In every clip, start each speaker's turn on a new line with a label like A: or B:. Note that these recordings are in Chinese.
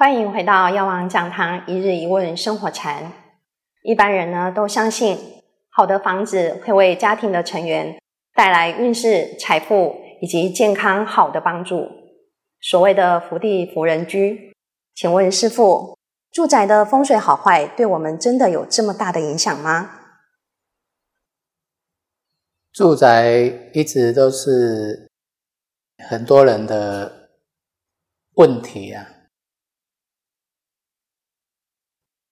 A: 欢迎回到药王讲堂一日一问生活禅。一般人呢都相信，好的房子会为家庭的成员带来运势、财富以及健康好的帮助。所谓的福地福人居，请问师父，住宅的风水好坏对我们真的有这么大的影响吗？
B: 住宅一直都是很多人的问题啊。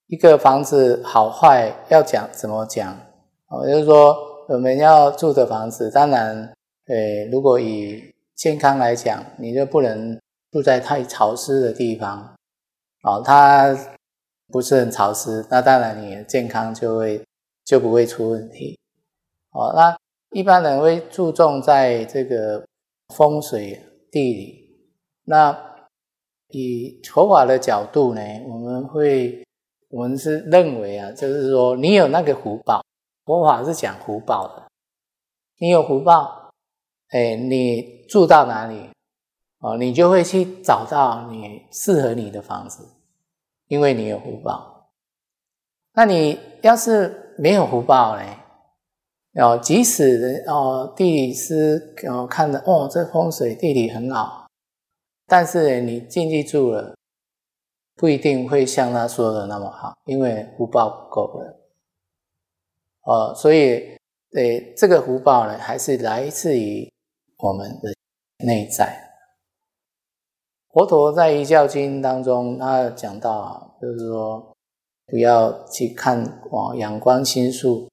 B: 一个房子好坏要讲怎么讲？哦，就是说我们要住的房子，当然，诶，如果以健康来讲，你就不能住在太潮湿的地方，哦，它不是很潮湿，那当然你的健康就会就不会出问题。哦，那一般人会注重在这个风水地理。那以佛法的角度呢，我们会。我们是认为啊，就是说你有那个福报，佛法是讲福报的。你有福报，哎，你住到哪里，哦，你就会去找到你适合你的房子，因为你有福报。那你要是没有福报呢？哦，即使哦地理师哦看的哦这风水地理很好，但是你进去住了。不一定会像他说的那么好，因为福报不够了。哦，所以，诶，这个福报呢，还是来自于我们的内在。佛陀在《一教经》当中，他讲到啊，就是说，不要去看哦阳光星宿，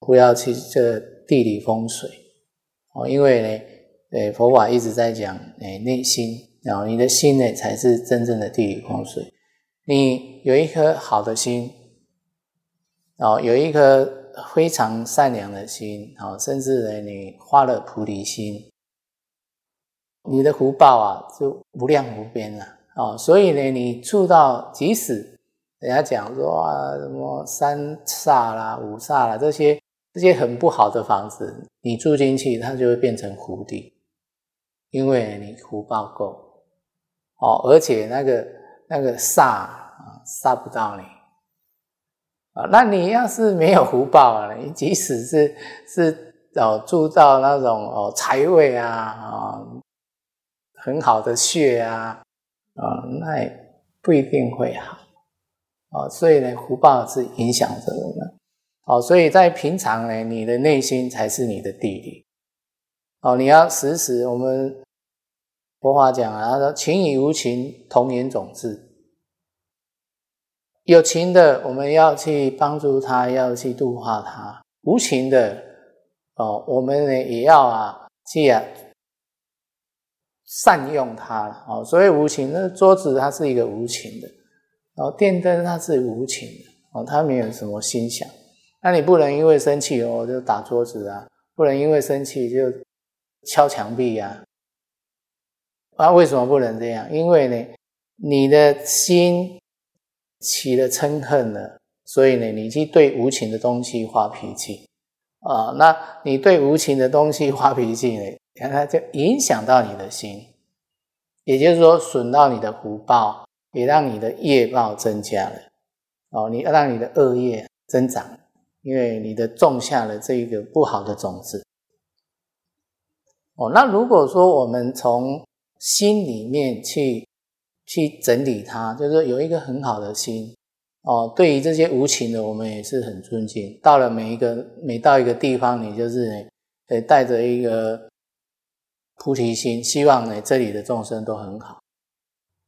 B: 不要去这地理风水哦，因为呢，诶，佛法一直在讲诶内心。然后你的心呢，才是真正的地理风水。你有一颗好的心，哦，有一颗非常善良的心，哦，甚至呢，你发了菩提心，你的福报啊，就无量无边了，哦。所以呢，你住到即使人家讲说啊，什么三煞啦、五煞啦这些这些很不好的房子，你住进去，它就会变成福地，因为你福报够。哦，而且那个那个煞啊，煞不到你啊。那你要是没有福报啊，你即使是是哦铸造那种哦财位啊啊很好的穴啊啊，那也不一定会好哦。所以呢，福报是影响着我们哦。所以在平常呢，你的内心才是你的地理哦。你要时时我们。佛法讲啊，他说情与无情同源种质。有情的，我们要去帮助他，要去度化他；无情的，哦，我们呢也要啊去啊善用它。哦，所以无情，那桌子它是一个无情的，哦，电灯它是无情的，哦，它没有什么心想。那你不能因为生气哦就打桌子啊，不能因为生气就敲墙壁呀。那为什么不能这样？因为呢，你的心起了嗔恨了，所以呢，你去对无情的东西发脾气啊。那你对无情的东西发脾气呢，看它就影响到你的心，也就是说损到你的福报，也让你的业报增加了哦。你让你的恶业增长，因为你的种下了这一个不好的种子哦。那如果说我们从心里面去去整理它，就是说有一个很好的心哦。对于这些无情的，我们也是很尊敬。到了每一个每到一个地方，你就是呃带着一个菩提心，希望呢这里的众生都很好。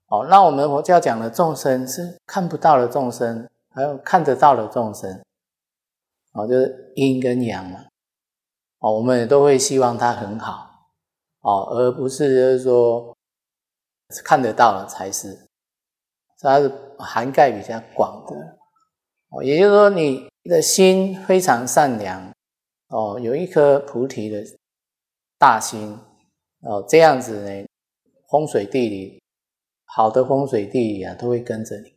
B: 哦，那我们佛教讲的众生是看不到的众生，还有看得到的众生。哦，就是阴跟阳嘛。哦，我们也都会希望他很好。哦，而不是就是说看得到了才是，它是涵盖比较广的。哦，也就是说你的心非常善良，哦，有一颗菩提的大心，哦，这样子呢，风水地理好的风水地理啊，都会跟着你。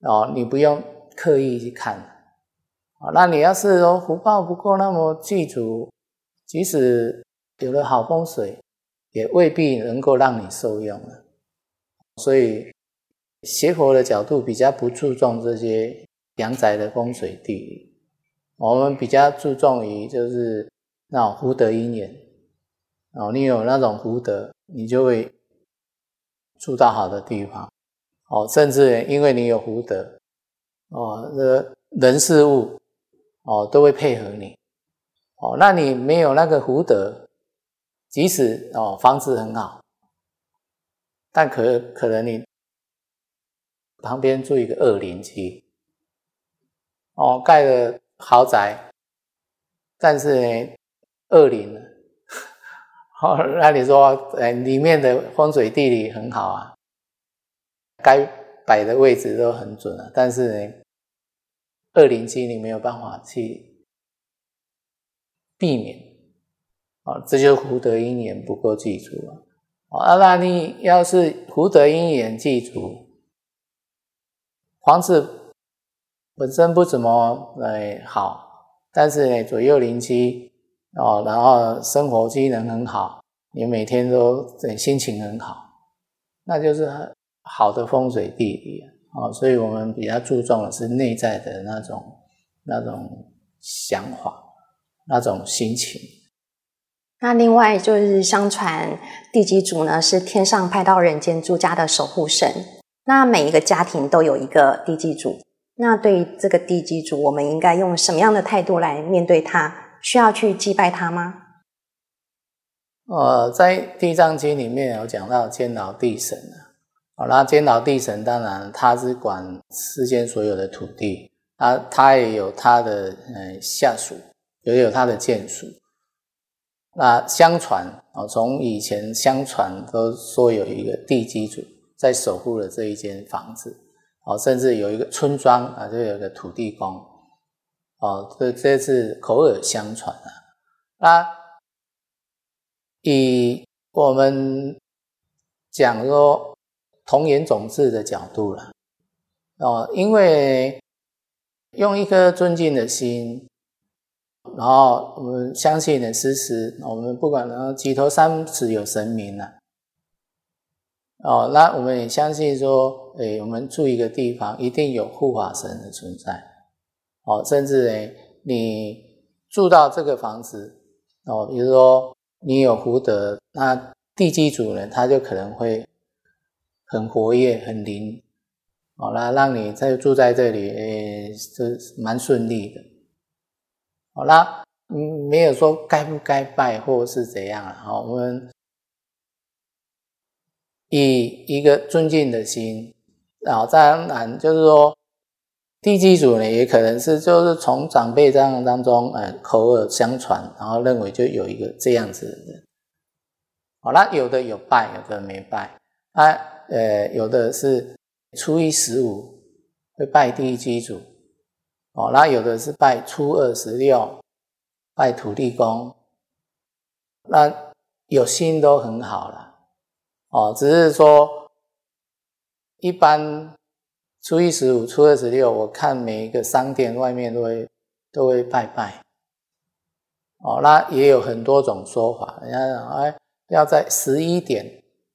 B: 哦，你不用刻意去看，啊，那你要是说福报不够那么具足，即使有了好风水，也未必能够让你受用了。所以邪佛的角度比较不注重这些阳宅的风水地理，我们比较注重于就是那种福德因缘。哦，你有那种福德，你就会住到好的地方。哦，甚至因为你有福德，哦，这人事物哦都会配合你。哦，那你没有那个福德，即使哦房子很好，但可可能你旁边住一个恶邻居，哦盖的豪宅，但是呢恶邻。哦，那你说，呃，里面的风水地理很好啊，该摆的位置都很准啊，但是呢，二零七你没有办法去避免，哦，这就是福德因缘不够具足啊。哦，那你要是福德因缘具足，房子本身不怎么哎好，但是呢，左右邻居。哦，然后生活机能很好，你每天都心情很好，那就是好的风水地理啊。哦所以我们比较注重的是内在的那种那种想法，那种心情。
A: 那另外就是相传地基主呢是天上派到人间住家的守护神，那每一个家庭都有一个地基主。那对于这个地基主，我们应该用什么样的态度来面对他？需要去祭拜他吗？
B: 呃，在《地藏经》里面有讲到监牢地神啊，好，那监牢地神当然他是管世间所有的土地，他他也有他的呃下属，也有他的眷属。那相传啊，从以前相传都说有一个地基主在守护了这一间房子，哦，甚至有一个村庄啊，就有一个土地公。哦，这这是口耳相传啊。那以我们讲说童言种智的角度了，哦，因为用一颗尊敬的心，然后我们相信的事实，我们不管呢几头三尺有神明呐，哦，那我们也相信说，哎，我们住一个地方一定有护法神的存在。哦，甚至诶，你住到这个房子，哦，比如说你有福德，那地基主呢，他就可能会很活跃、很灵，哦，那让你在住在这里，诶，是蛮顺利的。好啦，嗯，没有说该不该拜或是怎样啊，好，我们以一个尊敬的心，然后当然就是说。地基主呢，也可能是就是从长辈这样当中，呃，口耳相传，然后认为就有一个这样子的人。好啦有的有拜，有的没拜。啊，呃，有的是初一十五会拜地基主，哦，那有的是拜初二十六拜土地公。那有心都很好了，哦，只是说一般。初一十五、初二十六，我看每一个商店外面都会都会拜拜。哦，那也有很多种说法，人家讲哎，要在十一点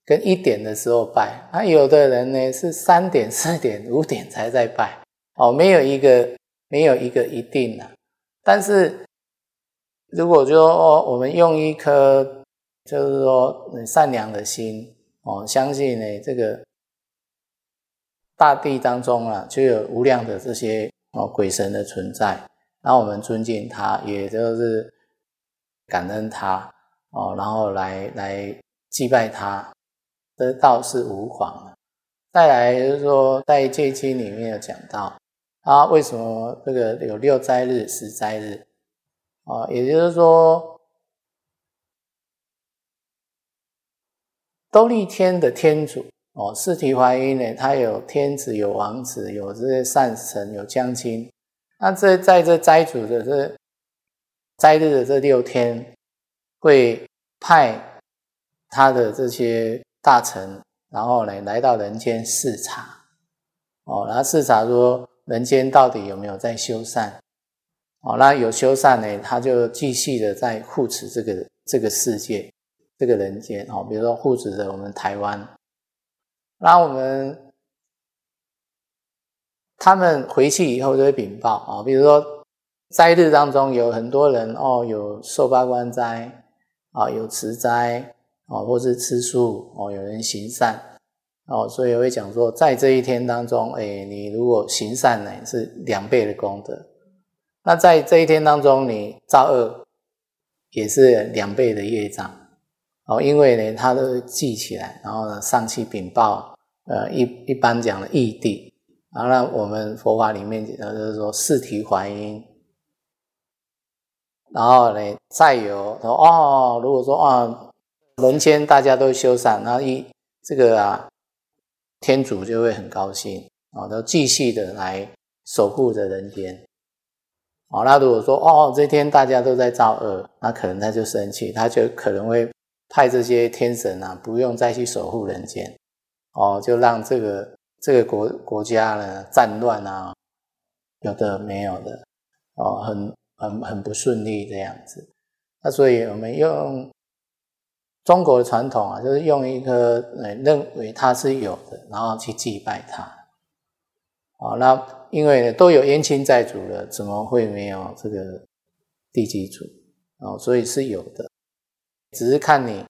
B: 跟一点的时候拜。那，有的人呢是三点、四点、五点才在拜。哦，没有一个没有一个一定的。但是如果说我们用一颗就是说善良的心，哦，相信呢这个。大地当中啊，就有无量的这些哦鬼神的存在，然后我们尊敬他，也就是感恩他哦，然后来来祭拜他，这倒是无妨的。再来就是说，在戒经里面有讲到，啊，为什么这个有六斋日、十斋日啊？也就是说，兜率天的天主。哦，四体怀孕呢，他有天子，有王子，有这些善神，有将亲。那这在这斋主的这斋日的这六天，会派他的这些大臣，然后呢来到人间视察。哦，然后视察说人间到底有没有在修缮？哦，那有修缮呢，他就继续的在护持这个这个世界，这个人间。哦，比如说护持着我们台湾。那我们他们回去以后就会禀报啊，比如说灾日当中有很多人哦，有受八关斋啊，有持斋啊，或是吃素哦，有人行善哦，所以会讲说，在这一天当中，哎，你如果行善呢，是两倍的功德；那在这一天当中，你造恶也是两倍的业障。哦，因为呢，他都记起来，然后呢，上去禀报，呃，一一般讲的异地，然后呢，我们佛法里面呃就是说四体还因，然后呢，再有说哦，如果说啊，人间大家都修善，然后一这个啊，天主就会很高兴，啊，都继续的来守护着人间。哦，那如果说哦，这天大家都在造恶，那可能他就生气，他就可能会。派这些天神啊，不用再去守护人间，哦，就让这个这个国国家呢战乱啊，有的没有的，哦，很很很不顺利这样子。那所以我们用中国的传统啊，就是用一个认为它是有的，然后去祭拜它。哦，那因为都有冤亲债主了，怎么会没有这个地基主？哦，所以是有的。只是看你，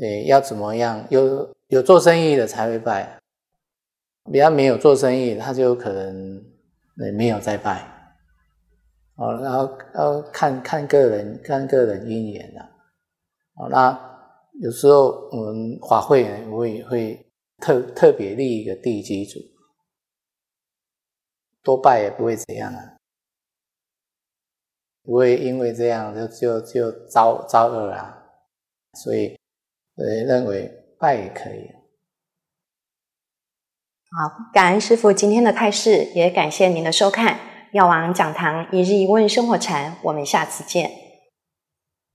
B: 诶，要怎么样？有有做生意的才会拜，比较没有做生意，他就可能诶没有再拜。哦，然后要看看个人，看个人因缘的。哦，那有时候我们法会人，我也会特特别立一个地基主，多拜也不会怎样啊，不会因为这样就就就遭遭恶啊。所以，呃，认为拜也可以。
A: 好，感恩师傅今天的开示，也感谢您的收看。药王讲堂一日一问生活禅，我们下次见。